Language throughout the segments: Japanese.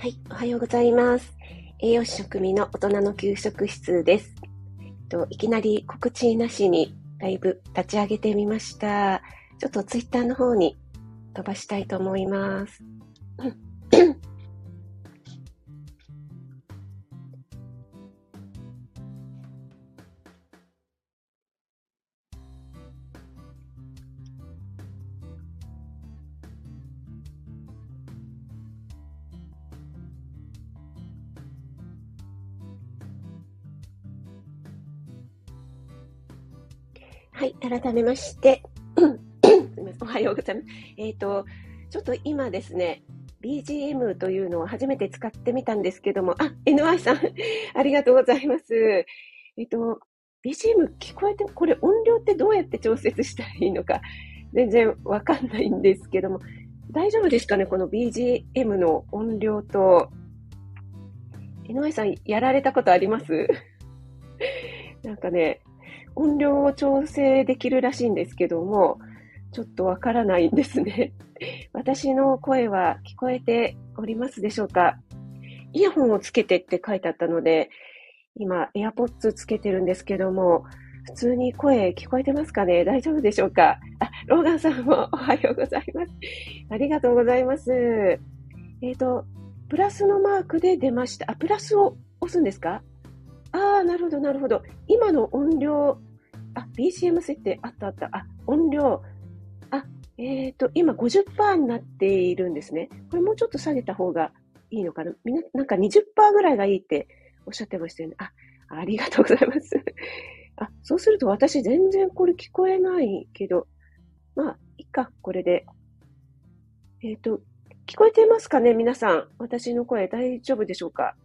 はい、おはようございます。栄養士食味の大人の給食室です。といきなり告知なしにライブ立ち上げてみました。ちょっとツイッターの方に飛ばしたいと思います。うん、改めまして、おはようございます。えっ、ー、と、ちょっと今ですね、BGM というのを初めて使ってみたんですけども、あ、NY さん、ありがとうございます。えっ、ー、と、BGM 聞こえて、これ音量ってどうやって調節したらいいのか、全然わかんないんですけども、大丈夫ですかねこの BGM の音量と。NY さん、やられたことあります？なんかね、音量を調整できるらしいんですけども、ちょっとわからないんですね。私の声は聞こえておりますでしょうか？イヤホンをつけてって書いてあったので、今、AirPods つけてるんですけども、普通に声聞こえてますかね？大丈夫でしょうか？あ、ローガンさんもおはようございます。ありがとうございます。えっ、ー、と、プラスのマークで出ました。あ、プラスを押すんですか？ああ、なるほど、なるほど。今の音量、あ、BCM 設定あったあった。あ、音量。あ、えっ、ー、と、今50%になっているんですね。これもうちょっと下げた方がいいのかなみな、なんか20%ぐらいがいいっておっしゃってましたよね。あ、ありがとうございます。あ、そうすると私全然これ聞こえないけど、まあ、いいか、これで。えっ、ー、と、聞こえてますかね皆さん。私の声大丈夫でしょうか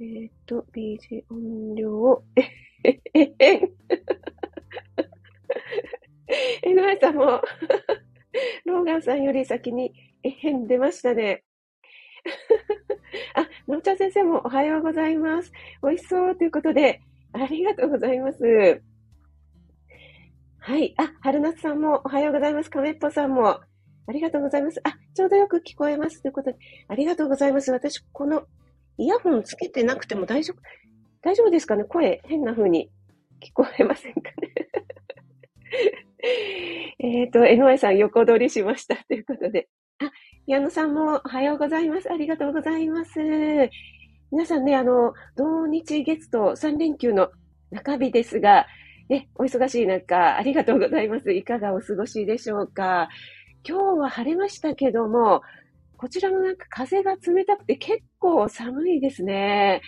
えっ、ー、と、BG 音量を、え、え、え、え、えのえさんも ローガンさんより先に、えへん出ましたね。あ、のんちゃん先生もおはようございます。美味しそうということで、ありがとうございます。はい。あ、春夏さんもおはようございます。亀っぽさんもありがとうございます。あ、ちょうどよく聞こえます。ということで、ありがとうございます。私、このイヤホンつけてなくても大丈夫、大丈夫ですかね？声変な風に聞こえませんかね？えっと、NY さん横取りしましたということで。あ、矢野さんもおはようございます。ありがとうございます。皆さんね、あの、土日月と3連休の中日ですが、ね、お忙しい中、ありがとうございます。いかがお過ごしでしょうか今日は晴れましたけども、こちらもなんか風が冷たくて結構寒いですね。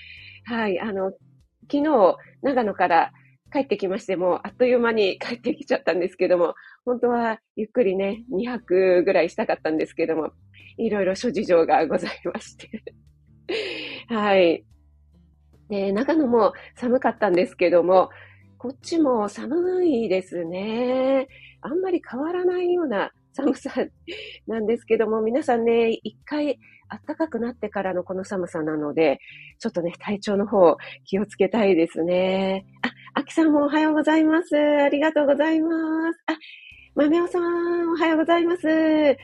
はい、あの、昨日、長野から帰ってきましてもう、あっという間に帰ってきちゃったんですけども、本当はゆっくりね、2泊ぐらいしたかったんですけども、いろいろ諸事情がございまして はい。で、長野も寒かったんですけども、こっちも寒いですね。あんまり変わらないような寒さなんですけども、皆さんね、一回暖かくなってからのこの寒さなので、ちょっとね、体調の方気をつけたいですね。あ、あきさんもおはようございます。ありがとうございます。あ、まめおさん、おはようございます。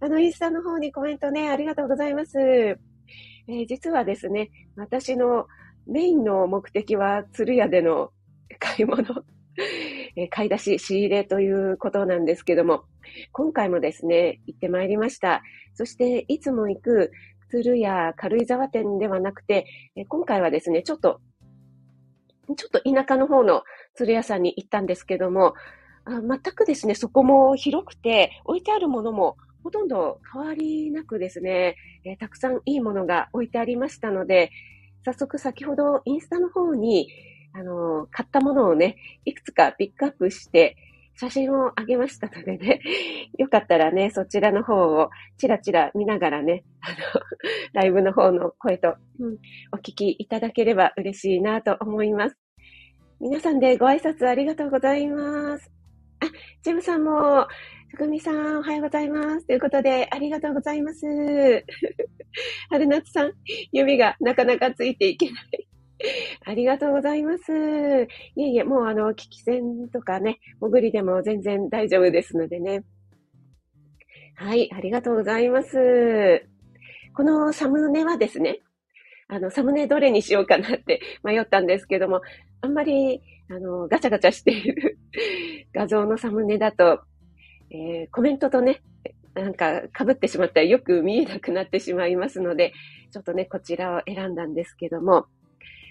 あの、インスタの方にコメントね、ありがとうございます。えー、実はですね、私のメインの目的は鶴屋での買い物買い出し、仕入れということなんですけども、今回もですね、行ってまいりました。そして、いつも行く鶴や軽井沢店ではなくて、今回はですね、ちょっと、ちょっと田舎の方の鶴屋さんに行ったんですけども、全くですね、そこも広くて、置いてあるものもほとんど変わりなくですね、えー、たくさんいいものが置いてありましたので、早速先ほどインスタの方にあの、買ったものをね、いくつかピックアップして、写真をあげましたのでね、よかったらね、そちらの方をチラチラ見ながらね、あの、ライブの方の声と、うん、お聞きいただければ嬉しいなと思います。皆さんでご挨拶ありがとうございます。あ、ジムさんも、ふくみさん、おはようございます。ということで、ありがとうございます。春夏さん、指がなかなかついていけない。ありがとうございます。いえいえ、もうあの、危機戦とかね、潜りでも全然大丈夫ですのでね。はい、ありがとうございます。このサムネはですね、あの、サムネどれにしようかなって 迷ったんですけども、あんまり、あの、ガチャガチャしている 画像のサムネだと、えー、コメントとね、なんか被ってしまったらよく見えなくなってしまいますので、ちょっとね、こちらを選んだんですけども、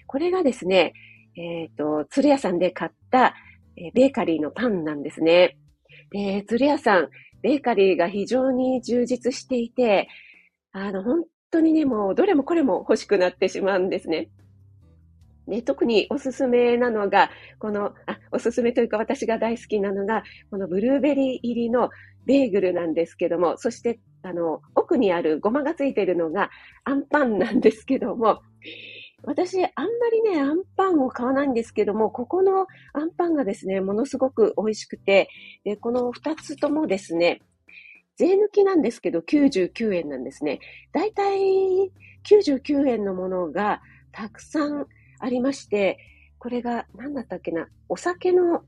これがですね、えっ、ー、と、鶴屋さんで買った、え、ベーカリーのパンなんですね。で、鶴屋さん、ベーカリーが非常に充実していて、あの、本当にね、もうどれもこれも欲しくなってしまうんですね。で、特におすすめなのが、この、あ、おすすめというか私が大好きなのが、このブルーベリー入りのベーグルなんですけども、そして、あの、奥にあるごまがついているのがアンパンなんですけども、私、あんまりね、アンパンを買わないんですけども、ここのアンパンがですね、ものすごく美味しくて、で、この二つともですね、税抜きなんですけど、99円なんですね。だいたい99円のものがたくさんありまして、これが、何だったっけな、お酒の、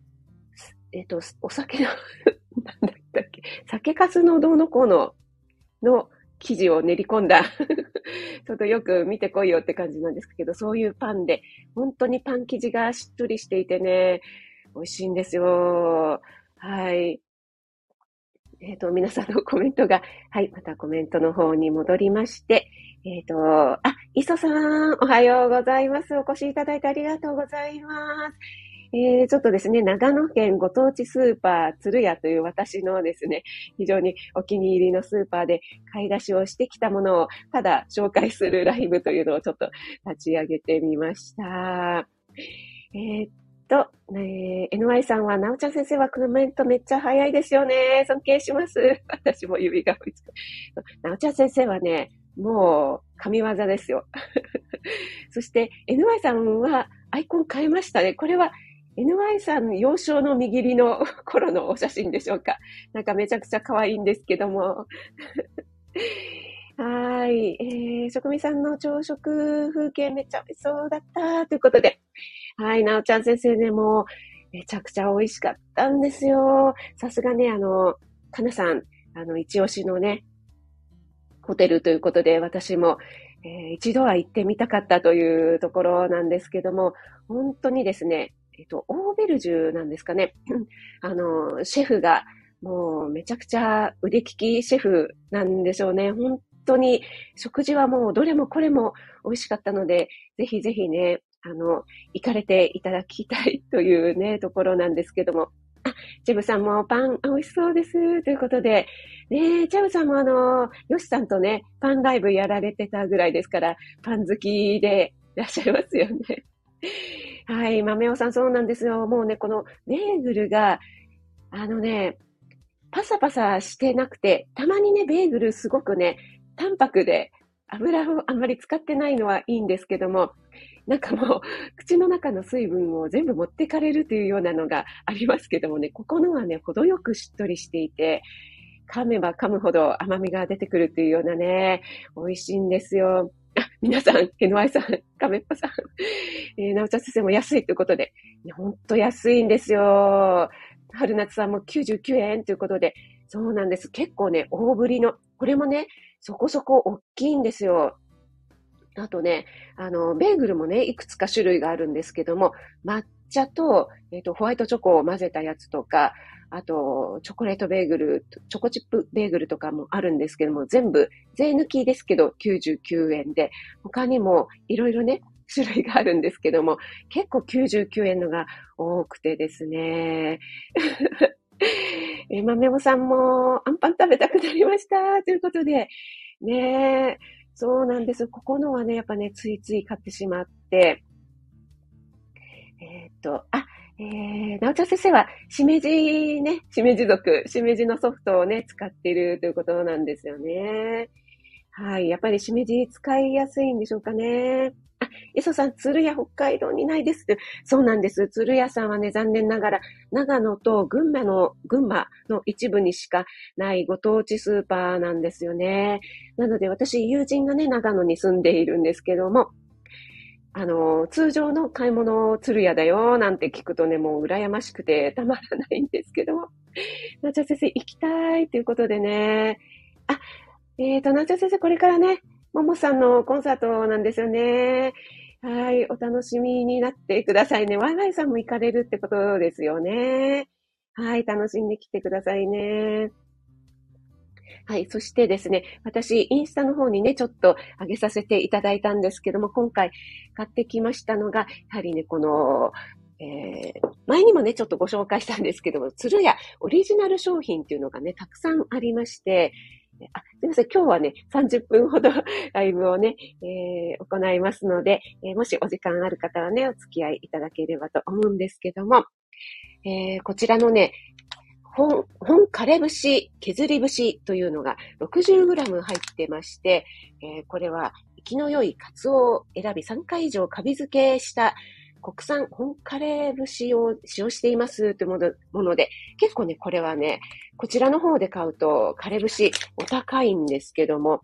えっ、と、お酒の 何だったっけ、酒粕のどうのこうの、の生地を練り込んだ ちょっとよく見てこいよって感じなんですけど、そういうパンで、本当にパン生地がしっとりしていてね、美味しいんですよ。はい。えっ、ー、と、皆さんのコメントが、はい、またコメントの方に戻りまして、えっ、ー、と、あ、磯さん、おはようございます。お越しいただいてありがとうございます。えー、ちょっとですね、長野県ご当地スーパー鶴屋という私のですね、非常にお気に入りのスーパーで買い出しをしてきたものをただ紹介するライブというのをちょっと立ち上げてみました。えー、っと、えー、NY さんは、なおちゃん先生はコメントめっちゃ早いですよね。尊敬します。私も指が追いつく。なおちゃん先生はね、もう、神業ですよ。そして、NY さんはアイコン変えましたね。これは NY さん幼少の握りの 頃のお写真でしょうか。なんかめちゃくちゃ可愛いんですけども。はい。えー、職味さんの朝食風景めっちゃ美味しそうだったということで。はい、なおちゃん先生ね、もう、めちゃくちゃ美味しかったんですよ。さすがね、あの、かなさん、あの、一押しのね、ホテルということで、私も、えー、一度は行ってみたかったというところなんですけども、本当にですね、えっと、オーベルジュなんですかね。あの、シェフが、もうめちゃくちゃ腕利きシェフなんでしょうね。本当に食事はもうどれもこれも美味しかったので、ぜひぜひね、あの、行かれていただきたいというね、ところなんですけども。あ、ジェブさんもパン美味しそうです。ということで、ねえジェブさんもあの、ヨシさんとね、パンライブやられてたぐらいですから、パン好きでいらっしゃいますよね。はい、豆尾さんそうなんですよ。もうね、このベーグルが、あのね、パサパサしてなくて、たまにね、ベーグルすごくね、淡白で油をあんまり使ってないのはいいんですけども、なんかもう、口の中の水分を全部持ってかれるというようなのがありますけどもね、ここのはね、程よくしっとりしていて、噛めば噛むほど甘みが出てくるというようなね、美味しいんですよ。皆さん、ケノアイさん、カメッパさん、えー、なおちゃん先生も安いということで、ほんと安いんですよ。春夏さんも99円ということで、そうなんです。結構ね、大ぶりの、これもね、そこそこ大きいんですよ。あとね、あの、ベーグルもね、いくつか種類があるんですけども、抹茶と、えっ、ー、と、ホワイトチョコを混ぜたやつとか、あと、チョコレートベーグル、チョコチップベーグルとかもあるんですけども、全部、税抜きですけど、99円で、他にもいろいろね、種類があるんですけども、結構99円のが多くてですね。え、豆もさんもアンパン食べたくなりました。ということで、ねそうなんです。ここのはね、やっぱね、ついつい買ってしまって、と、あ、えー、なおちゃん先生は、しめじね、しめじ族、しめじのソフトをね、使っているということなんですよね。はい。やっぱりしめじ使いやすいんでしょうかね。あ、磯さん、鶴屋北海道にないです。そうなんです。鶴屋さんはね、残念ながら、長野と群馬の、群馬の一部にしかないご当地スーパーなんですよね。なので、私、友人がね、長野に住んでいるんですけども、あの、通常の買い物鶴屋だよ、なんて聞くとね、もう羨ましくてたまらないんですけども。なちゃ先生、行きたいということでね。あ、えっ、ー、と、なちゃ先生、これからね、ももさんのコンサートなんですよね。はい。お楽しみになってくださいね。ワイワイさんも行かれるってことですよね。はい。楽しんできてくださいね。はい。そしてですね、私、インスタの方にね、ちょっと上げさせていただいたんですけども、今回買ってきましたのが、やはりね、この、えー、前にもね、ちょっとご紹介したんですけども、鶴屋オリジナル商品っていうのがね、たくさんありまして、あ、すみません。今日はね、30分ほど ライブをね、えー、行いますので、えー、もしお時間ある方はね、お付き合いいただければと思うんですけども、えー、こちらのね、本、本枯れ節、削り節というのが 60g 入ってまして、えー、これは生きの良いカツオを選び3回以上カビ付けした国産本カレー節を使用していますというもので、結構ね、これはね、こちらの方で買うとカレー節お高いんですけども、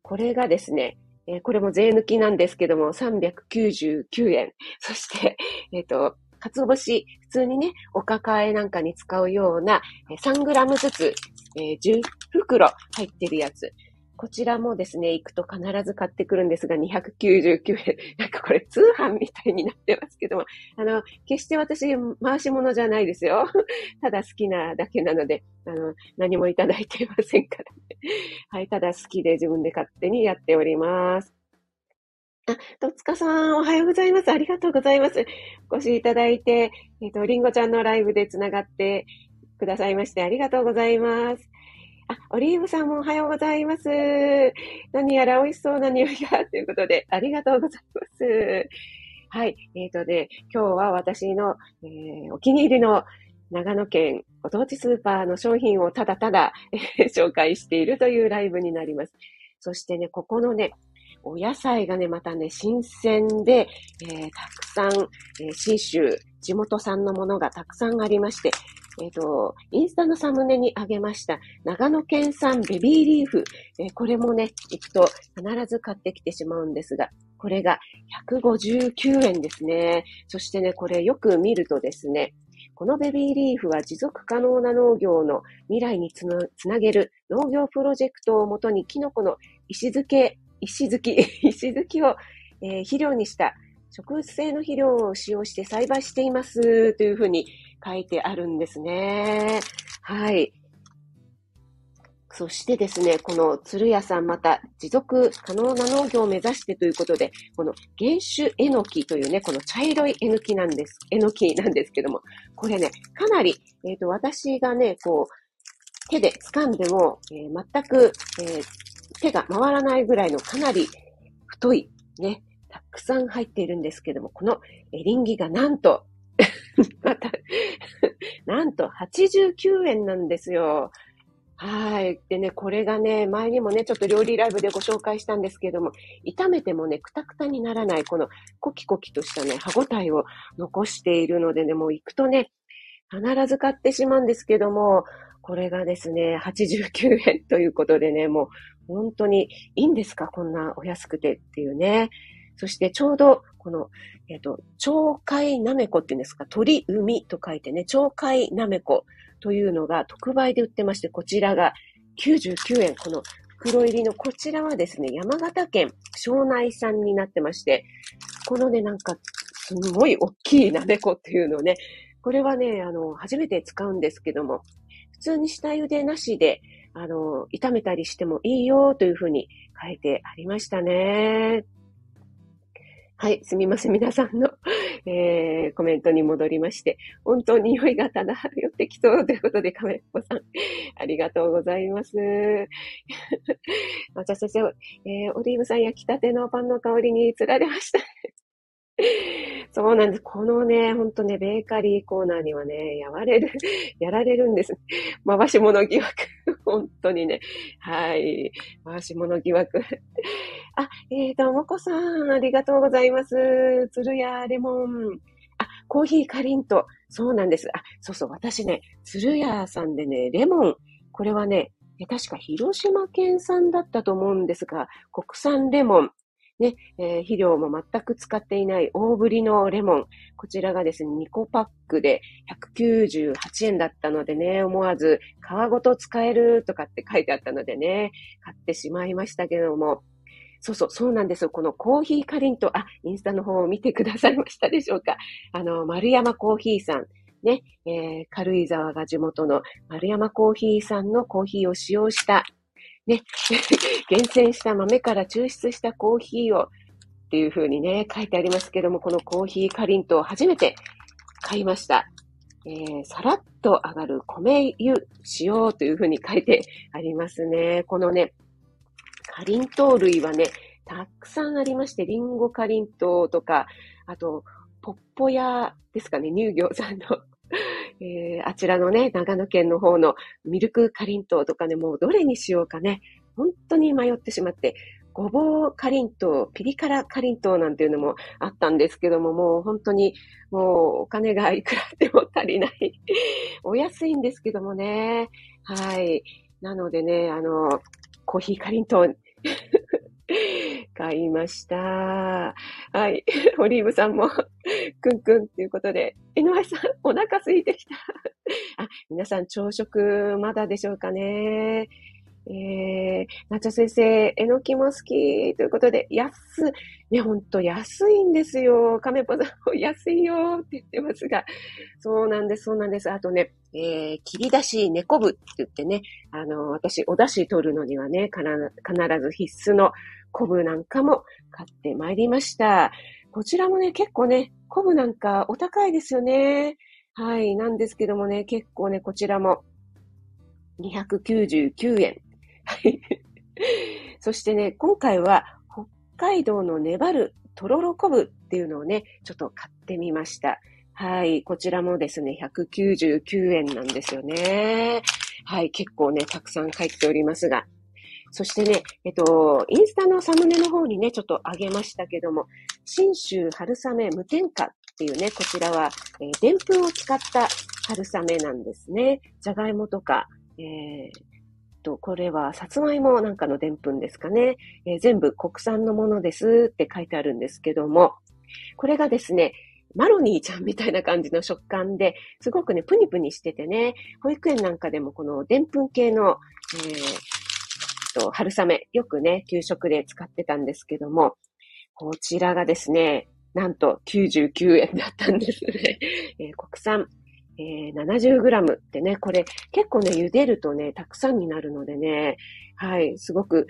これがですね、えー、これも税抜きなんですけども、399円。そして、えっ、ー、と、かつお節、普通にね、お抱えなんかに使うような、3グラムずつ、えー、10袋入ってるやつ。こちらもですね、行くと必ず買ってくるんですが、299円。なんかこれ通販みたいになってますけども、あの、決して私、回し物じゃないですよ。ただ好きなだけなので、あの、何もいただいていませんからね。はい、ただ好きで自分で勝手にやっております。あ、とつかさん、おはようございます。ありがとうございます。お越しいただいて、えっ、ー、と、りんごちゃんのライブでつながってくださいまして、ありがとうございます。あ、オリーブさんもおはようございます。何やら美味しそうな匂いが、ということで、ありがとうございます。はい。えっ、ー、とね、今日は私の、えー、お気に入りの長野県ご当地スーパーの商品をただただ、えー、紹介しているというライブになります。そしてね、ここのね、お野菜がね、またね、新鮮で、えー、たくさん、えー、新州、地元産のものがたくさんありまして、えっ、ー、と、インスタのサムネにあげました、長野県産ベビーリーフ。えー、これもね、行くと必ず買ってきてしまうんですが、これが159円ですね。そしてね、これよく見るとですね、このベビーリーフは持続可能な農業の未来につなげる農業プロジェクトをもとにキノコの石漬け、石づき、石づきを、えー、肥料にした植物性の肥料を使用して栽培していますというふうに書いてあるんですね。はい。そしてですね、この鶴屋さんまた持続可能な農業を目指してということで、この原種えのきというね、この茶色いえのきなんです、えのきなんですけども、これね、かなり、えっ、ー、と、私がね、こう、手で掴んでも、えー、全く、えー、手が回らないぐらいのかなり太い、ね、たくさん入っているんですけども、このエリンギがなんと また なんと89円なんですよ。はい。でね、これがね、前にもね、ちょっと料理ライブでご紹介したんですけども、炒めてもね、くたくたにならない、このコキコキとしたね、歯ごたえを残しているのでね、もう行くとね、必ず買ってしまうんですけども、これがですね、89円ということでね、もう本当にいいんですか？こんなお安くてっていうね。そしてちょうど、この、えっ、ー、と、鳥海なめこっていうんですか、鳥海と書いてね、鳥海なめこというのが特売で売ってまして、こちらが99円。この袋入りのこちらはですね、山形県庄内産になってまして、このね、なんか、すごい大きいなめこっていうのをね、これはね、あの、初めて使うんですけども、普通に下茹でなしで、あの、炒めたりしてもいいよというふうに書いてありましたね。はい、すみません。皆さんの、えー、コメントに戻りまして、本当に匂いが漂ってきそうということで、亀子さん、ありがとうございます。私たち、えー、オリーブさん焼きたてのパンの香りに釣られました。そうなんです。このね、ほんとね、ベーカリーコーナーにはね、やられる、やられるんです。回し物疑惑。本当にね。はい。回し物疑惑。あ、えーと、もこさん、ありがとうございます。鶴屋レモン。あ、コーヒーかりんと。そうなんです。あ、そうそう、私ね、鶴屋さんでね、レモン。これはね、確か広島県産だったと思うんですが、国産レモン。ね、えー、肥料も全く使っていない大ぶりのレモン。こちらがですね、2個パックで198円だったのでね、思わず皮ごと使えるとかって書いてあったのでね、買ってしまいましたけども、そうそう、そうなんですよ。このコーヒーかりんと、あ、インスタの方を見てくださいましたでしょうか。あの、丸山コーヒーさん。ね、えー、軽井沢が地元の丸山コーヒーさんのコーヒーを使用した、ね、厳選した豆から抽出したコーヒーをっていう風にね、書いてありますけども、このコーヒーかりんとう初めて買いました。えー、さらっと上がる米湯使用という風に書いてありますね。このね、かりんとう類はね、たくさんありまして、りんごかりんとうとか、あと、ポッポ屋ですかね、乳業さんのえー、あちらのね、長野県の方のミルクかりんとうとかね、もうどれにしようかね、本当に迷ってしまって、ごぼうかりんとう、ピリ辛かりんとうなんていうのもあったんですけども、もう本当にもうお金がいくらでも足りない。お安いんですけどもね。はい。なのでね、あの、コーヒーかりんとう 買いました。はい。オリーブさんも、くんくんっていうことで、井上さん、お腹空いてきた。あ、皆さん朝食まだでしょうかね。えー、なちゃ先生、えのきも好きということで、安、ね、ほんと安いんですよ。亀ぽさん、安いよって言ってますが、そうなんです、そうなんです。あとね、えー、切り出し猫部って言ってね、あの、私、お出汁取るのにはね、必ず必須の昆布なんかも買ってまいりました。こちらもね、結構ね、昆布なんかお高いですよね。はい、なんですけどもね、結構ね、こちらも299円。はい。そしてね、今回は北海道の粘るとろろ昆布っていうのをね、ちょっと買ってみました。はい。こちらもですね、199円なんですよね。はい。結構ね、たくさん入っておりますが。そしてね、えっと、インスタのサムネの方にね、ちょっと上げましたけども、新州春雨無添加っていうね、こちらは、えー、でんぷんを使った春雨なんですね。じゃがいもとか、えー、と、これは、さつまいもなんかのでんぷんですかね、えー、全部国産のものですって書いてあるんですけども、これがですね、マロニーちゃんみたいな感じの食感で、すごくね、プニプニしててね、保育園なんかでもこのでんぷん系の、えー、と、春雨、よくね、給食で使ってたんですけども、こちらがですね、なんと99円だったんですね。えー、国産えー、70g ってね、これ結構ね、茹でるとね、たくさんになるのでね、はい、すごく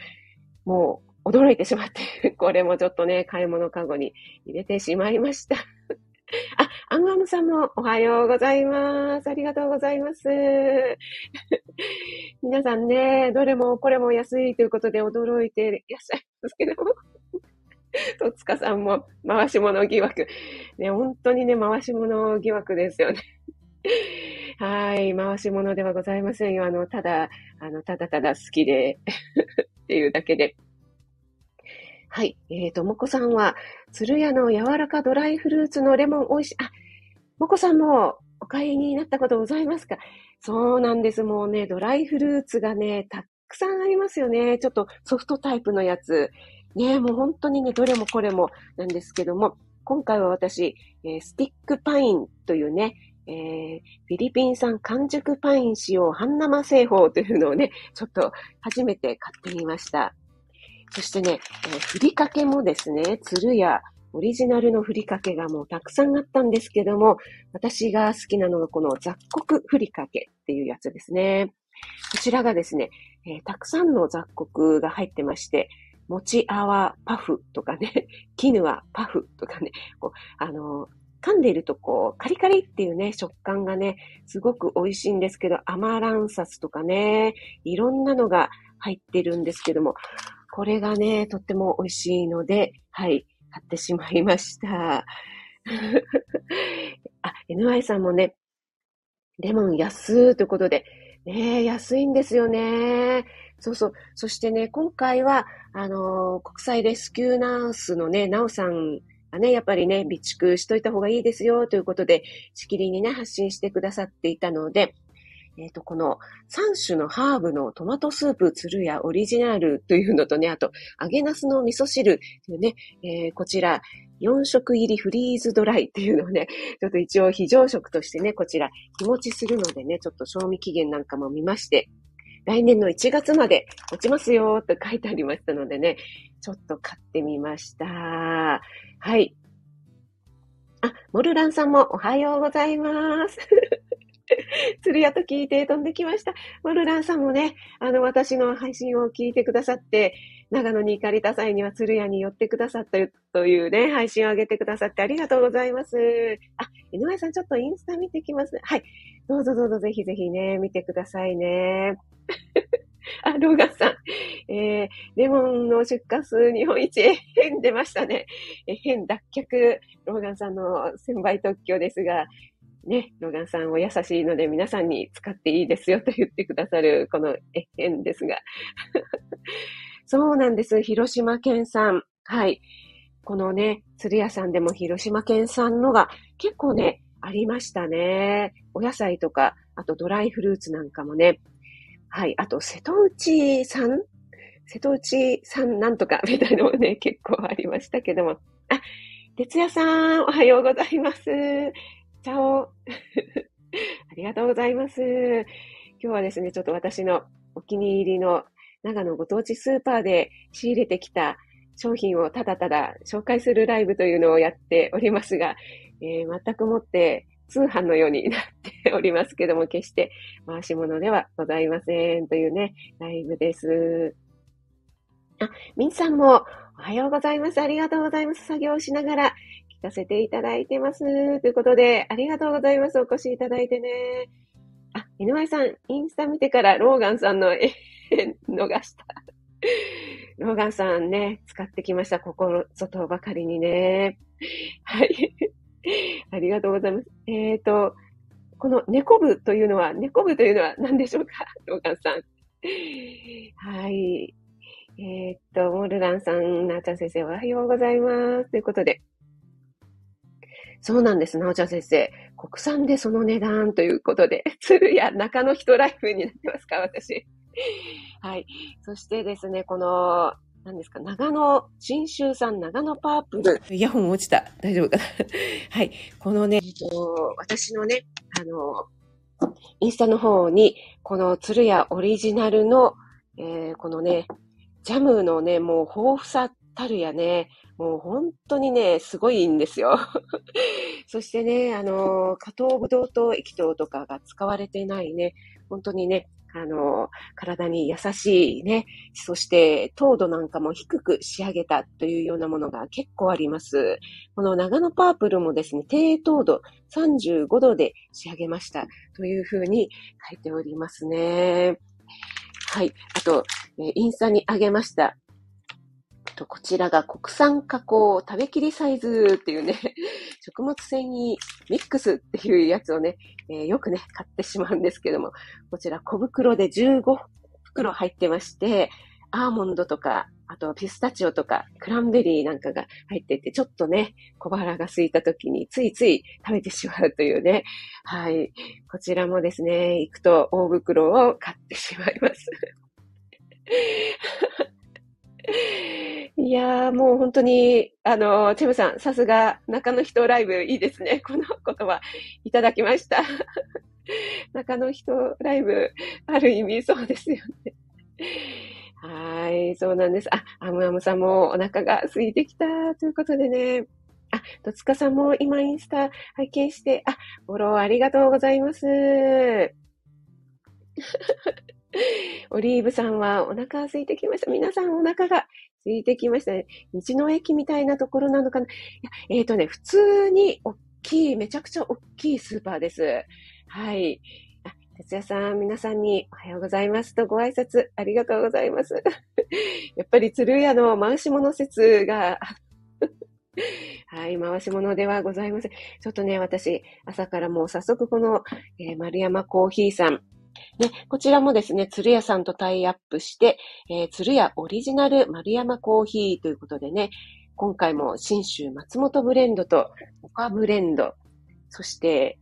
もう驚いてしまって、これもちょっとね、買い物かごに入れてしまいました。あ、アンアムさんもおはようございます。ありがとうございます。皆さんね、どれもこれも安いということで驚いていらっしゃいますけども。戸塚さんも回し物疑惑。ね、本当にね、回し物疑惑ですよね。はい、回し物ではございませんよ。あの、ただ、あの、ただただ好きで っていうだけで。はい。えっ、ー、と、もこさんは、鶴屋の柔らかドライフルーツのレモン美味しい。あ、もこさんもお買いになったことございますか？そうなんです。もうね、ドライフルーツがね、たくさんありますよね。ちょっとソフトタイプのやつ。ね、もう本当にね、どれもこれもなんですけども、今回は私、えー、スティックパインというね、えー、フィリピン産完熟パイン使用半生製法というのをね、ちょっと初めて買ってみました。そしてね、えー、ふりかけもですね、鶴やオリジナルのふりかけがもうたくさんあったんですけども、私が好きなのがこの雑穀ふりかけっていうやつですね。こちらがですね、えー、たくさんの雑穀が入ってまして、もちあわパフとかね、絹はパフとかね、こうあの噛んでいるとこう、カリカリっていうね、食感がね、すごく美味しいんですけど、アマランサスとかね、いろんなのが入ってるんですけども、これがね、とっても美味しいので、はい、買ってしまいました。あ、NY さんもね、レモン安ということで、ね安いんですよね。そうそう。そしてね、今回は、あのー、国際レスキューナースのね、なおさんがね、やっぱりね、備蓄しといた方がいいですよということで、しきりにね、発信してくださっていたので、えっ、ー、と、この3種のハーブのトマトスープ、つるやオリジナルというのとね、あと、揚げナスの味噌汁というね、えー、こちら、4食入りフリーズドライっていうのをね、ちょっと一応非常食としてね、こちら日持ちするのでね、ちょっと賞味期限なんかも見まして、来年の1月まで落ちますよと書いてありましたのでね、ちょっと買ってみました。はい。あ、モルランさんもおはようございます。鶴屋と聞いて飛んできました。モルランさんもね、あの、私の配信を聞いてくださって、長野に行かれた際には鶴屋に寄ってくださったというね、配信を上げてくださってありがとうございます。あ、井上さんちょっとインスタ見てきますね。はい。どうぞどうぞぜひぜひね、見てくださいね。あ、ローガンさん。えー、レモンの出荷数日本一、変出ましたね。え変脱却、ローガンさんの1000倍特許ですが、ね、ロガンさんお優しいので皆さんに使っていいですよと言ってくださるこのえへんですが。そうなんです。広島県産。はい。このね、鶴屋さんでも広島県産のが結構ね、ありましたね。お野菜とか、あとドライフルーツなんかもね。はい。あと、瀬戸内産瀬戸内産なんとか みたいなのもね、結構ありましたけども。あ、哲也さん、おはようございます。チャオ ありがとうございます。今日はですね、ちょっと私のお気に入りの長野ご当地スーパーで仕入れてきた商品をただただ紹介するライブというのをやっておりますが、えー、全くもって通販のようになっておりますけども、決して回し物ではございませんというね、ライブです。あ、みんさんもおはようございます。ありがとうございます。作業しながら聞かせていただいてます。ということで、ありがとうございます。お越しいただいてね。あ、井上さん、インスタ見てからローガンさんの絵、逃した。ローガンさんね、使ってきました。心外ばかりにね。はい。ありがとうございます。えっ、ー、と、この猫部というのは、猫部というのは何でしょうか？ローガンさん。はい。えっ、ー、と、モルランさん、なーちゃん先生、おはようございます。ということで、そうなんです、なおちゃん先生。国産でその値段ということで、鶴屋中野人ライフになってますか、私。はい。そしてですね、この、何ですか、長野、新州産長野パープル。イヤホン落ちた。大丈夫かな はい。このね、私のね、あの、インスタの方に、この鶴屋オリジナルの、えー、このね、ジャムのね、もう豊富さたるやね、もう本当にね、すごいんですよ。そしてね、あの、加糖ブドウ糖液糖とかが使われてないね、本当にね、あの、体に優しいね、そして糖度なんかも低く仕上げたというようなものが結構あります。この長野パープルもですね、低糖度35度で仕上げましたというふうに書いておりますね。はい。あと、インスタにあげましたと、こちらが国産加工食べきりサイズっていうね、食物繊維ミックスっていうやつをね、えー、よくね、買ってしまうんですけども、こちら小袋で15袋入ってまして、アーモンドとか、あとピスタチオとか、クランベリーなんかが入ってて、ちょっとね、小腹が空いた時についつい食べてしまうというね。はい。こちらもですね、行くと大袋を買ってしまいます。いやー、もう本当に、あの、チェムさん、さすが、中の人ライブいいですね。この言葉いただきました。中の人ライブ、ある意味そうですよね。はい、そうなんです。あ、アムアムさんもお腹が空いてきたということでね。あ、戸塚さんも今インスタ拝見して、あ、フォローありがとうございます。オリーブさんはお腹が空いてきました。皆さんお腹が空いてきましたね。道の駅みたいなところなのかな。いやえっ、ー、とね、普通に大きい、めちゃくちゃ大きいスーパーです。はい。あ、哲也さん、皆さんにおはようございますとご挨拶ありがとうございます。やっぱり鶴屋の回し物説が はい、回し物ではございません。ちょっとね、私、朝からもう早速この、えー、丸山コーヒーさん、ね、こちらもですね、鶴屋さんとタイアップして、えー、鶴屋オリジナル丸山コーヒーということでね、今回も新州松本ブレンドと岡ブレンド、そして、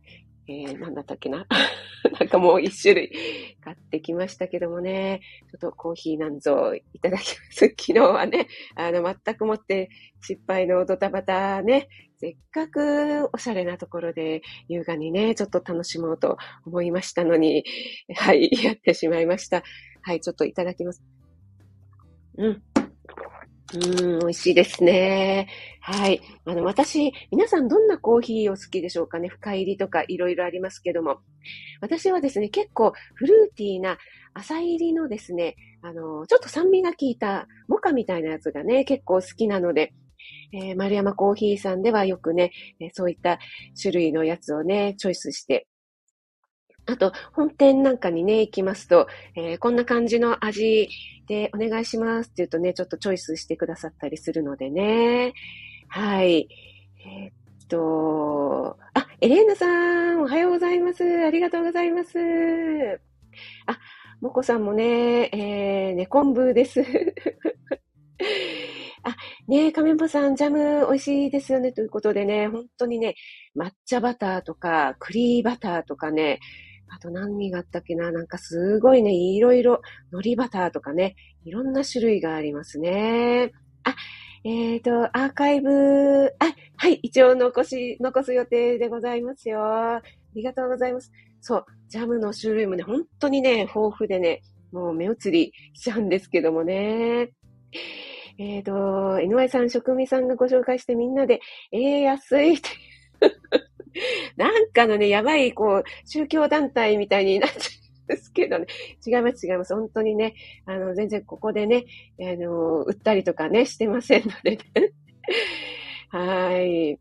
えー、だったっけな なんかもう一種類買ってきましたけどもね、ちょっとコーヒーなんぞいただきます。昨日はね、あの、全くもって失敗のドタバタね、せっかくおしゃれなところで優雅にね、ちょっと楽しもうと思いましたのに、はい、やってしまいました。はい、ちょっといただきます。うん。うん、美味しいですね。はい。あの、私、皆さんどんなコーヒーを好きでしょうかね？深入りとかいろいろありますけども。私はですね、結構フルーティーな浅入りのですね、あの、ちょっと酸味が効いたモカみたいなやつがね、結構好きなので、えー、丸山コーヒーさんではよくね、そういった種類のやつをね、チョイスしてあと、本店なんかにね、行きますと、えー、こんな感じの味でお願いしますって言うとね、ちょっとチョイスしてくださったりするのでね。はい。えー、っと、あ、エレーナさん、おはようございます。ありがとうございます。あ、もこさんもね、えー、ね、昆布です。あ、ね、亀ンさん、ジャム美味しいですよね。ということでね、本当にね、抹茶バターとか、栗バターとかね、あと何があったっけななんかすごいね、いろいろ、海苔バターとかね、いろんな種類がありますね。あ、えっ、ー、と、アーカイブ、あ、はい、一応残し、残す予定でございますよ。ありがとうございます。そう、ジャムの種類もね、本当にね、豊富でね、もう目移りしちゃうんですけどもね。えっ、ー、と、NY さん、職味さんがご紹介してみんなで、えー、安いって なんかのね、やばい、こう、宗教団体みたいになっちゃうんですけどね。違います、違います。本当にね、あの、全然ここでね、あの、売ったりとかね、してませんのでね。はい。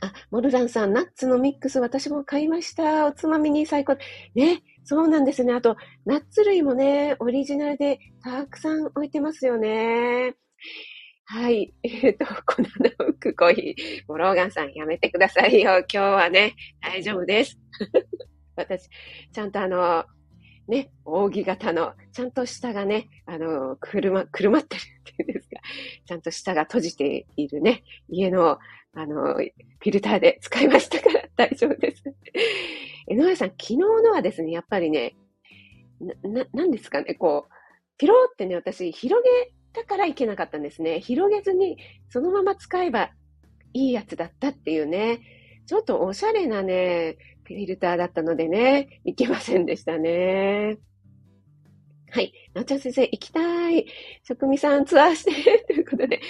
あ、モルランさん、ナッツのミックス私も買いました。おつまみに最高。ね、そうなんですね。あと、ナッツ類もね、オリジナルでたくさん置いてますよね。はい。えっ、ー、と、粉の浮くコーヒー。モローガンさんやめてくださいよ。今日はね、大丈夫です。私、ちゃんとあの、ね、扇形の、ちゃんと下がね、あの、くるま、くるまってるっていうんですか、ちゃんと下が閉じているね、家の、あの、フィルターで使いましたから大丈夫です。江上さん、昨日のはですね、やっぱりね、な、な、なんですかね、こう、ピローってね、私、広げだからいけなかったんですね。広げずにそのまま使えばいいやつだったっていうね。ちょっとおしゃれなね、フィルターだったのでね、いけませんでしたね。はい。なっちゃん先生、行きたい。職味さんツアーしてということで、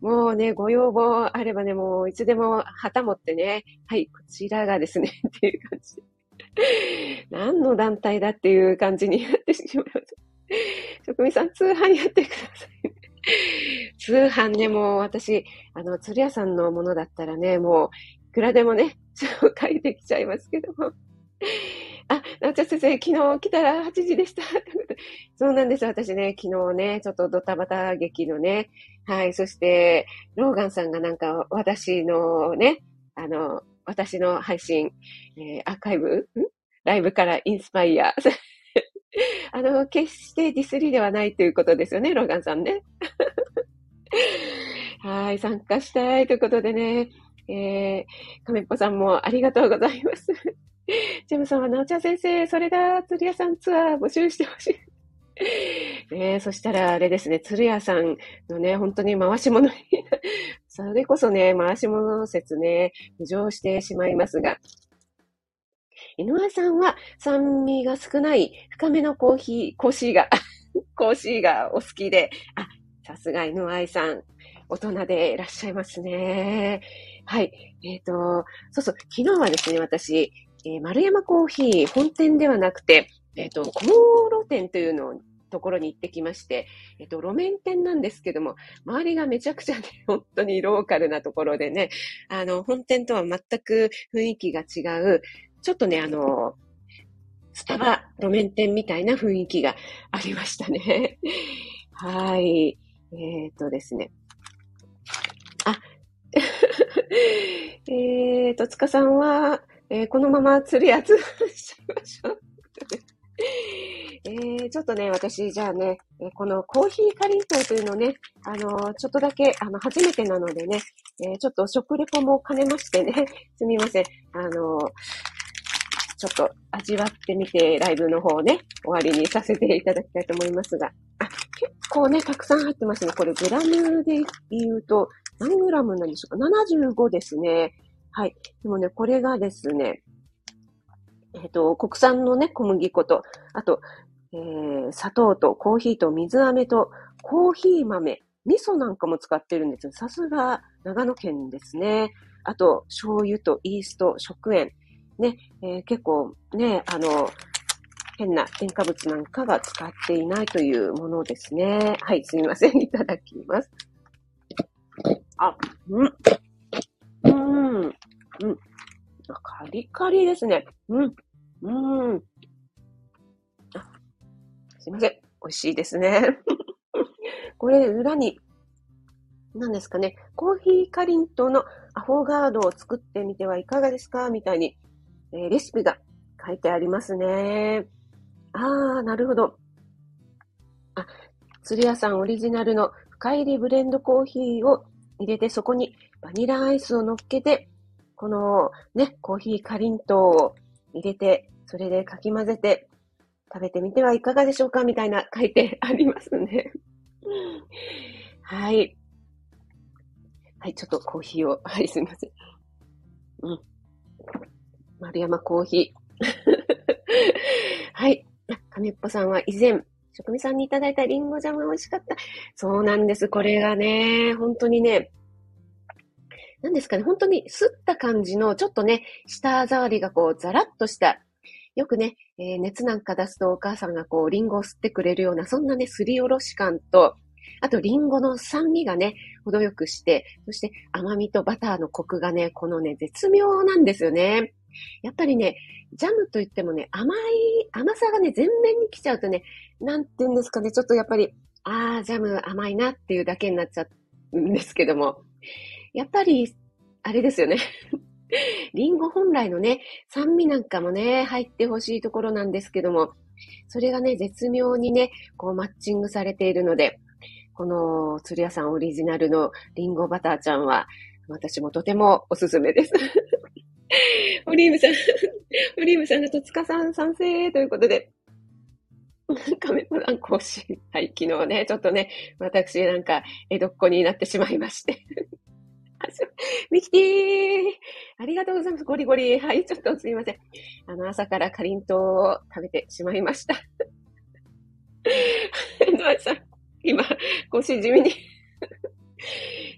もうね、ご要望あればね、もういつでも旗持ってね、はい、こちらがですね、っていう感じ。何の団体だっていう感じになってしまいます。職味さん、通販やってください。通販ね、もう私、あの、鶴屋さんのものだったらね、もう、いくらでもね、紹介できちゃいますけども。あ、なおちゃん先生、昨日来たら8時でした。そうなんです。私ね、昨日ね、ちょっとドタバタ劇のね、はい、そして、ローガンさんがなんか私のね、あの、私の配信、えー、アーカイブ？ライブからインスパイア。あの、決してディスリではないということですよね、ローガンさんね。はい、参加したいということでね、えー、亀っぽさんもありがとうございます。ジェムさんは、なおちゃん先生、それだ、釣り屋さんツアー募集してほしい。ねそしたらあれですね、鶴屋さんのね、本当に回し物に、それこそね、回し物説ね、浮上してしまいますが、井上さんは酸味が少ない深めのコーヒー、コーシーが、コーシーがお好きで、あ、さすが井上さん、大人でいらっしゃいますね。はい。えっ、ー、と、そうそう、昨日はですね、私、えー、丸山コーヒー本店ではなくて、えっ、ー、と、小室店というのをところに行ってきまして、えっと、路面店なんですけども、周りがめちゃくちゃね、本当にローカルなところでね、あの、本店とは全く雰囲気が違う、ちょっとね、あの、スタバ路面店みたいな雰囲気がありましたね。はい。えっ、ー、とですね。あ、えっと、つかさんは、えー、このまま釣り集しましょう。えー、ちょっとね、私、じゃあね、このコーヒーカリートというのね、あのちょっとだけ、あの、初めてなのでね、えちょっと食レポも兼ねましてね、すみません。あのちょっと味わってみて、ライブの方ね、終わりにさせていただきたいと思いますが、あ、結構ね、たくさん入ってますね。これグラムで言うと、何グラムなんでしょうか ?75 ですね。はい。でもね、これがですね、えっ、ー、と、国産のね、小麦粉と、あと、え、ー、砂糖とコーヒーと水飴とコーヒー豆、味噌なんかも使ってるんですよ。さすが長野県ですね。あと、醤油とイースト、食塩。ね、えー、結構ね、あの、変な添加物なんかが使っていないというものですね。はい、すみません。いただきます。あ、うん。うん。うん。カリカリですね。うん。うん。あ、すいません。美味しいですね。これ、裏に、何ですかね、コーヒーかりんとうのアフォガードを作ってみてはいかがですかみたいに、え、レシピが書いてありますね。あー、なるほど。あ、鶴屋さんオリジナルの深入りブレンドコーヒーを入れて、そこにバニラアイスを乗っけて、このね、コーヒーかりんとうを入れて、それでかき混ぜて食べてみてはいかがでしょうか？みたいな書いてありますね。はい。はい、ちょっとコーヒーを、はい、すみません。うん。丸山コーヒー。はい。亀っぽさんは以前、職味さんにいただいたリンゴジャム美味しかった。そうなんです。これがね、本当にね、何ですかね、本当に吸った感じの、ちょっとね、舌触りがこう、ザラッとした、よくね、えー、熱なんか出すとお母さんがこう、リンゴを吸ってくれるような、そんなね、すりおろし感と、あと、リンゴの酸味がね、程よくして、そして甘みとバターのコクがね、このね、絶妙なんですよね。やっぱりね、ジャムといってもね、甘い、甘さがね、全面に来ちゃうとね、なんて言うんですかね、ちょっとやっぱり、ああ、ジャム甘いなっていうだけになっちゃうんですけども、やっぱり、あれですよね。リンゴ本来のね、酸味なんかもね、入ってほしいところなんですけども、それがね、絶妙にね、こうマッチングされているので、この鶴屋さんオリジナルのリンゴバターちゃんは、私もとてもおすすめです。オリーブさん、オリーブさんが戸塚さん賛成ということで、カメラン更新。はい、昨日ね、ちょっとね、私なんか江戸っ子になってしまいまして。ミキティーありがとうございます。ゴリゴリ。はい、ちょっとすみません。あの、朝からかりんとうを食べてしまいました。ドアさん、今、ごし地味に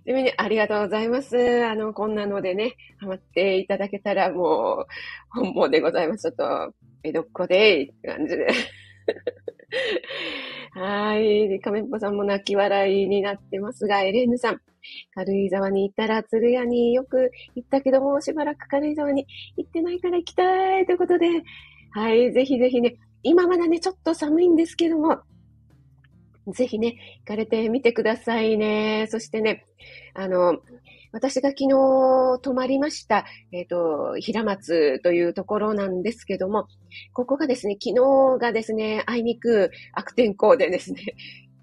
地味にありがとうございます。あの、こんなのでね、ハマっていただけたらもう、本望でございます。ちょっと、江戸っ子で、って感じで。はい。亀っぽさんも泣き笑いになってますが、エレーヌさん。軽井沢に行ったら、鶴屋によく行ったけども、しばらく軽井沢に行ってないから行きたいということで、はい。ぜひぜひね、今まだね、ちょっと寒いんですけども、ぜひね、行かれてみてくださいね。そしてね、あの、私が昨日泊まりました、えっ、ー、と、平松というところなんですけども、ここがですね、昨日がですね、あいにく悪天候でですね、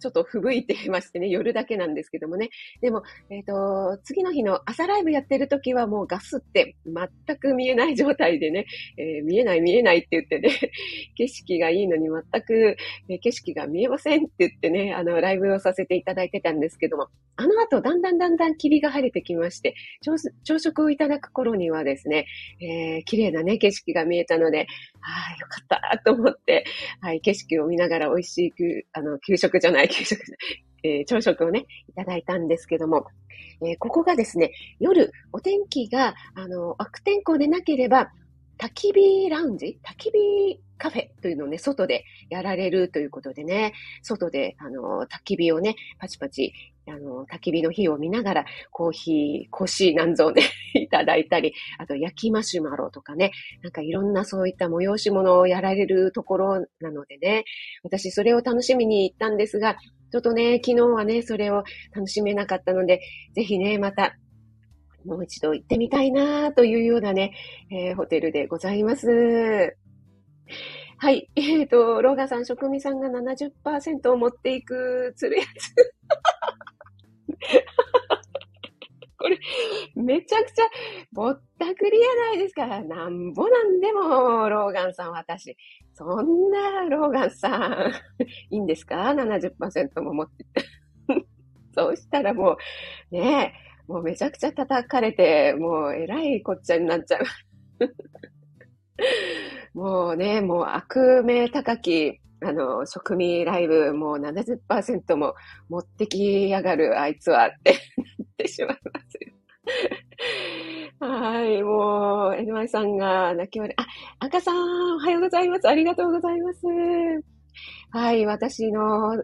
ちょっと吹雪いてましてね、夜だけなんですけどもね。でも、えっ、ー、と、次の日の朝ライブやってる時はもうガスって全く見えない状態でね、えー、見えない見えないって言ってね、景色がいいのに全く、え景色が見えませんって言ってね、あの、ライブをさせていただいてたんですけども、あの後、だんだんだんだん霧が晴れてきまして、朝食をいただく頃にはですね、えー、綺麗なね、景色が見えたので、ああ、よかったと思って、はい、景色を見ながら美味しく、あの、給食じゃない、給食、えー、朝食をね、いただいたんですけども、えー、ここがですね、夜、お天気が、あの、悪天候でなければ、焚き火ラウンジ焚き火カフェというのをね、外でやられるということでね、外で、あの、焚き火をね、パチパチあの、焚き火の火を見ながら、コーヒー、コーシーなんぞをね、いただいたり、あと焼きマシュマロとかね、なんかいろんなそういった催し物をやられるところなのでね、私それを楽しみに行ったんですが、ちょっとね、昨日はね、それを楽しめなかったので、ぜひね、また、もう一度行ってみたいなというようなね、えー、ホテルでございます。はい。えっ、ー、と、ローガさん、職味さんが70%を持っていく、つるやつ。これ、めちゃくちゃぼったくりやないですか。なんぼなんでも、ローガンさん私。そんな、ローガンさん、いいんですか ?70% も持ってて。そうしたらもう、ねえ、もうめちゃくちゃ叩かれて、もうえらいこっちゃになっちゃう。もうね、もう悪名高きあの、食味ライブもう70%も持ってきやがる、あいつはってなってしまいますはい、もう、NY さんが泣き笑い、あ、赤さん、おはようございます。ありがとうございます。はい、私の、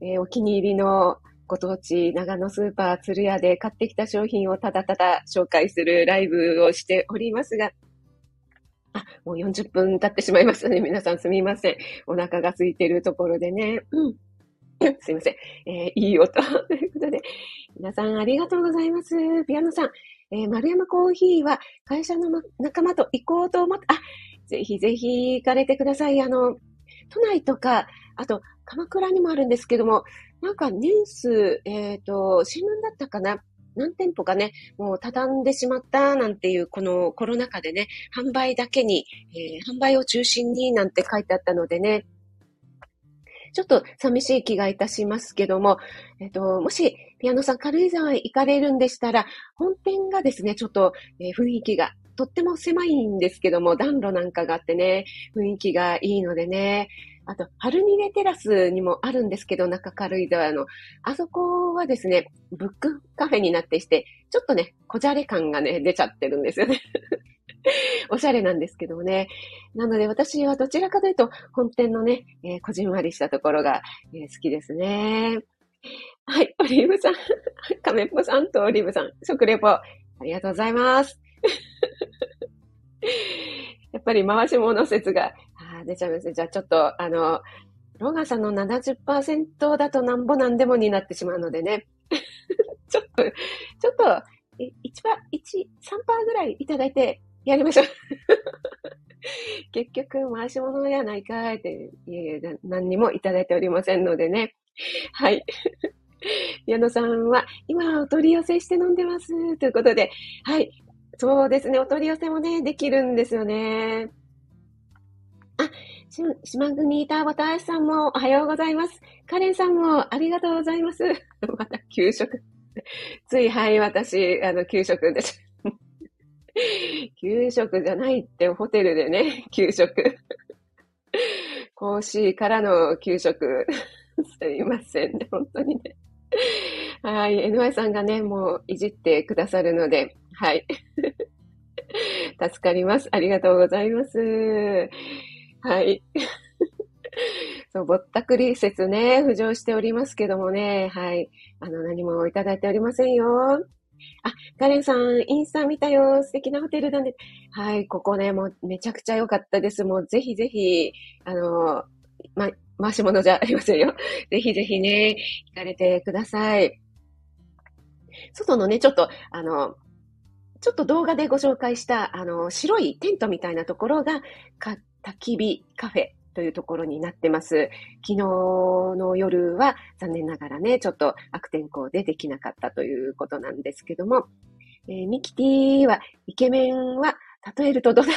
えー、お気に入りのご当地長野スーパー鶴屋で買ってきた商品をただただ紹介するライブをしておりますが、あ、もう40分経ってしまいましたね。皆さんすみません。お腹が空いてるところでね。うん。すいません。えー、いい音ということで、皆さんありがとうございます。ピアノさん、えー、丸山コーヒーは会社の、ま、仲間と行こうと思って、あ、ぜひぜひ行かれてください。あの、都内とか、あと、鎌倉にもあるんですけども、なんかニュース、えっ、ー、と、新聞だったかな？何店舗かね、もう畳んでしまったなんていうこのコロナ禍でね、販売だけに、えー、販売を中心になんて書いてあったのでね、ちょっと寂しい気がいたしますけども、えっ、と、もし、ピアノさん軽井沢へ行かれるんでしたら、本店がですね、ちょっと、えー、雰囲気がとっても狭いんですけども、暖炉なんかがあってね、雰囲気がいいのでね、あと、ハルニレテラスにもあるんですけど、中軽井沢の。あそこはですね、ブックカフェになってして、ちょっとね、こじゃれ感がね、出ちゃってるんですよね。おしゃれなんですけどもね。なので私はどちらかというと、本店のね、えー、こじんまりしたところが、えー、好きですね。はい、オリーブさん、カメッポさんとオリーブさん、食レポ、ありがとうございます。やっぱり回し物説が出ちゃいます。じゃあちょっと、あの、ローガンさんの70%だとなんぼなんでもになってしまうのでね。ちょっと、ちょっと、1%、1、3%ぐらいいただいてやりましょう。結局、回し物やないかいって、いえいえ、何にもいただいておりませんのでね。はい。矢野さんは、今お取り寄せして飲んでます。ということで、はい。そうですね、お取り寄せもね、できるんですよね。あ、島国田畑さんもおはようございます。カレンさんもありがとうございます。また給食。つい、はい、私、あの、給食です。給食じゃないってホテルでね、給食。講師からの給食。すいませんね、本当にね。はい、NY さんがね、もういじってくださるので、はい。助かります。ありがとうございます。はい。そう、ぼったくり説ね、浮上しておりますけどもね、はい。あの、何もいただいておりませんよ。あ、カレンさん、インスタ見たよ。素敵なホテルなんで。はい、ここね、もうめちゃくちゃ良かったです。もうぜひぜひ、あの、ま、回し物じゃありませんよ。ぜひぜひね、行かれてください。外のね、ちょっと、あの、ちょっと動画でご紹介した、あの、白いテントみたいなところが、か、焚き火カフェというところになってます。昨日の夜は残念ながらね、ちょっと悪天候でできなかったということなんですけども、えー、ミキティは、イケメンは、例えるとどうだ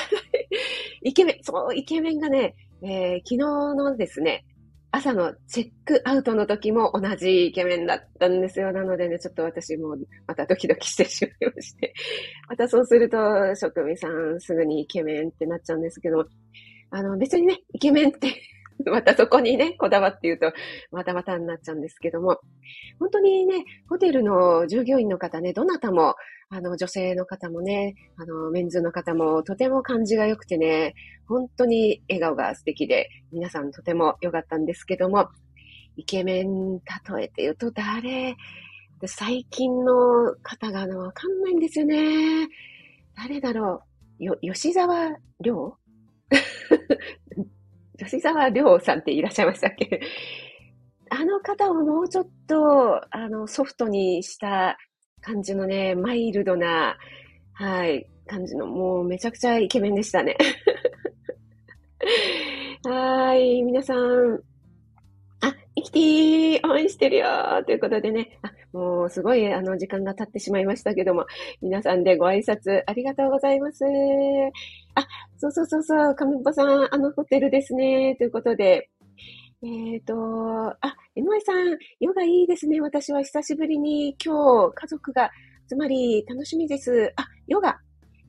イケメン、そう、イケメンがね、えー、昨日のですね、朝のチェックアウトの時も同じイケメンだったんですよ。なのでね、ちょっと私もまたドキドキしてしまいまして。またそうすると、職味さんすぐにイケメンってなっちゃうんですけど、あの、別にね、イケメンって またそこにね、こだわって言うと、またまたになっちゃうんですけども、本当にね、ホテルの従業員の方ね、どなたも、あの、女性の方もね、あの、メンズの方も、とても感じが良くてね、本当に笑顔が素敵で、皆さんとても良かったんですけども、イケメン例えて言うと誰？最近の方がわかんないんですよね。誰だろう？よ、吉沢亮？吉沢亮さんっていらっしゃいましたっけ？あの方をもうちょっと、あの、ソフトにした感じのね、マイルドな、はい、感じの、もうめちゃくちゃイケメンでしたね。はい、皆さん、あ、生きてー応援してるよということでね、あ、もうすごいあの時間が経ってしまいましたけども、皆さんでご挨拶ありがとうございます。あ、そうそうそうそう、亀っぽさん、あのホテルですね。ということで、えっ、ー、と、あ、江上さん、ヨガいいですね。私は久しぶりに今日家族が集まり楽しみです。あ、ヨガ。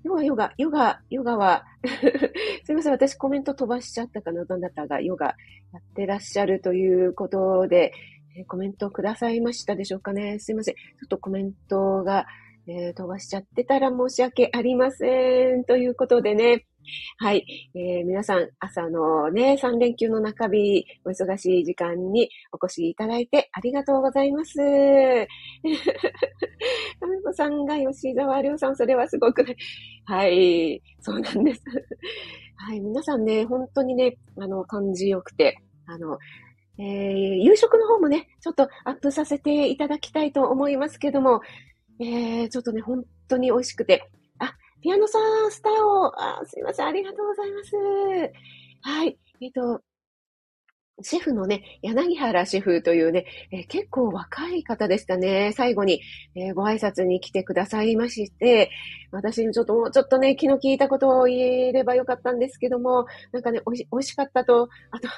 ヨガ、ヨガ、ヨガ、ヨガは すいません、私コメント飛ばしちゃったかな、どなたがヨガやってらっしゃるということで、えー、コメントくださいましたでしょうかね。すいません。ちょっとコメントが、えー、飛ばしちゃってたら申し訳ありません。ということでね、はい。えー、皆さん、朝のね、3連休の中日、お忙しい時間にお越しいただいてありがとうございます。タメコさんが吉沢亮さん、それはすごく、はい、そうなんです。はい、皆さんね、本当にね、あの、感じよくて、あの、えー、夕食の方もね、ちょっとアップさせていただきたいと思いますけども、えー、ちょっとね、本当に美味しくて、ピアノさん、スターを、あすいません、ありがとうございます。はい。えっ、と、シェフのね、柳原シェフというね、えー、結構若い方でしたね。最後に、えー、ご挨拶に来てくださいまして、私にちょっともうちょっとね、気の利いたことを言えればよかったんですけども、なんかね、おいし、美味しかったと、あと、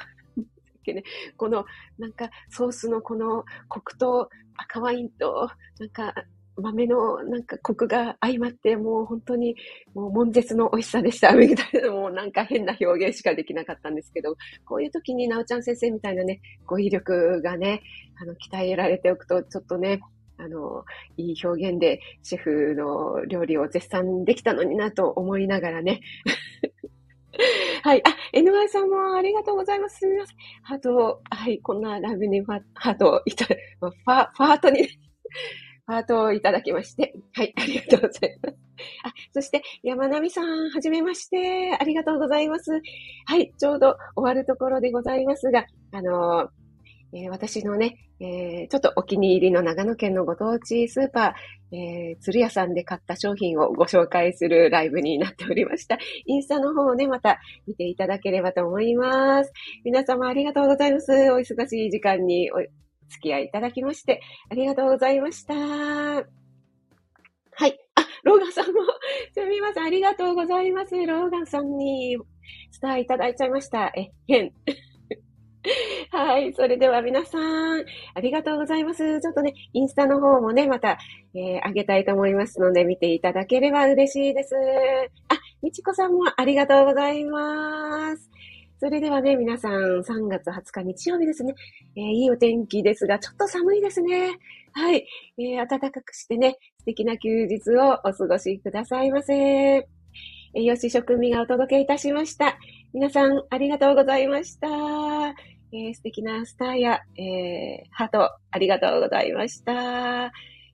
ね、この、なんか、ソースのこの、コクと赤ワインと、なんか、豆のなんかコクが相まって、もう本当にもう悶絶の美味しさでした。みたいな、もうなんか変な表現しかできなかったんですけど、こういう時になおちゃん先生みたいなね、語彙力がね、あの、鍛えられておくと、ちょっとね、あの、いい表現でシェフの料理を絶賛できたのになと思いながらね。はい。あ、NY さんもありがとうございます。すみません。ハート、はい。こんなラブにハートいた、ファ、ファートにハートをいただきまして。はい、ありがとうございます。あ、そして、山並さん、はじめまして。ありがとうございます。はい、ちょうど終わるところでございますが、あのー、えー、私のね、えー、ちょっとお気に入りの長野県のご当地スーパー、えー、鶴屋さんで買った商品をご紹介するライブになっておりました。インスタの方をね、また見ていただければと思います。皆様ありがとうございます。お忙しい時間に付き合いいただきまして、ありがとうございました。はい。あ、ローガンさんも すみません。ありがとうございます。ローガンさんにスターいただいちゃいました。え、変。はい。それでは皆さん、ありがとうございます。ちょっとね、インスタの方もね、また、えー、あげたいと思いますので、見ていただければ嬉しいです。あ、みちこさんもありがとうございます。それではね、皆さん、3月20日日曜日ですね。えー、いいお天気ですが、ちょっと寒いですね。はい。えー、暖かくしてね、素敵な休日をお過ごしくださいませ。えー、よし職味がお届けいたしました。皆さん、ありがとうございました。えー、素敵なスターや、えー、ハート、ありがとうございました。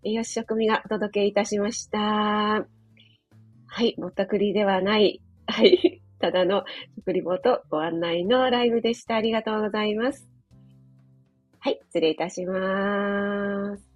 えー、よし職味がお届けいたしました。はい、ぼったくりではない。はい。ただの食リポとご案内のライブでした。ありがとうございます。はい、失礼いたします。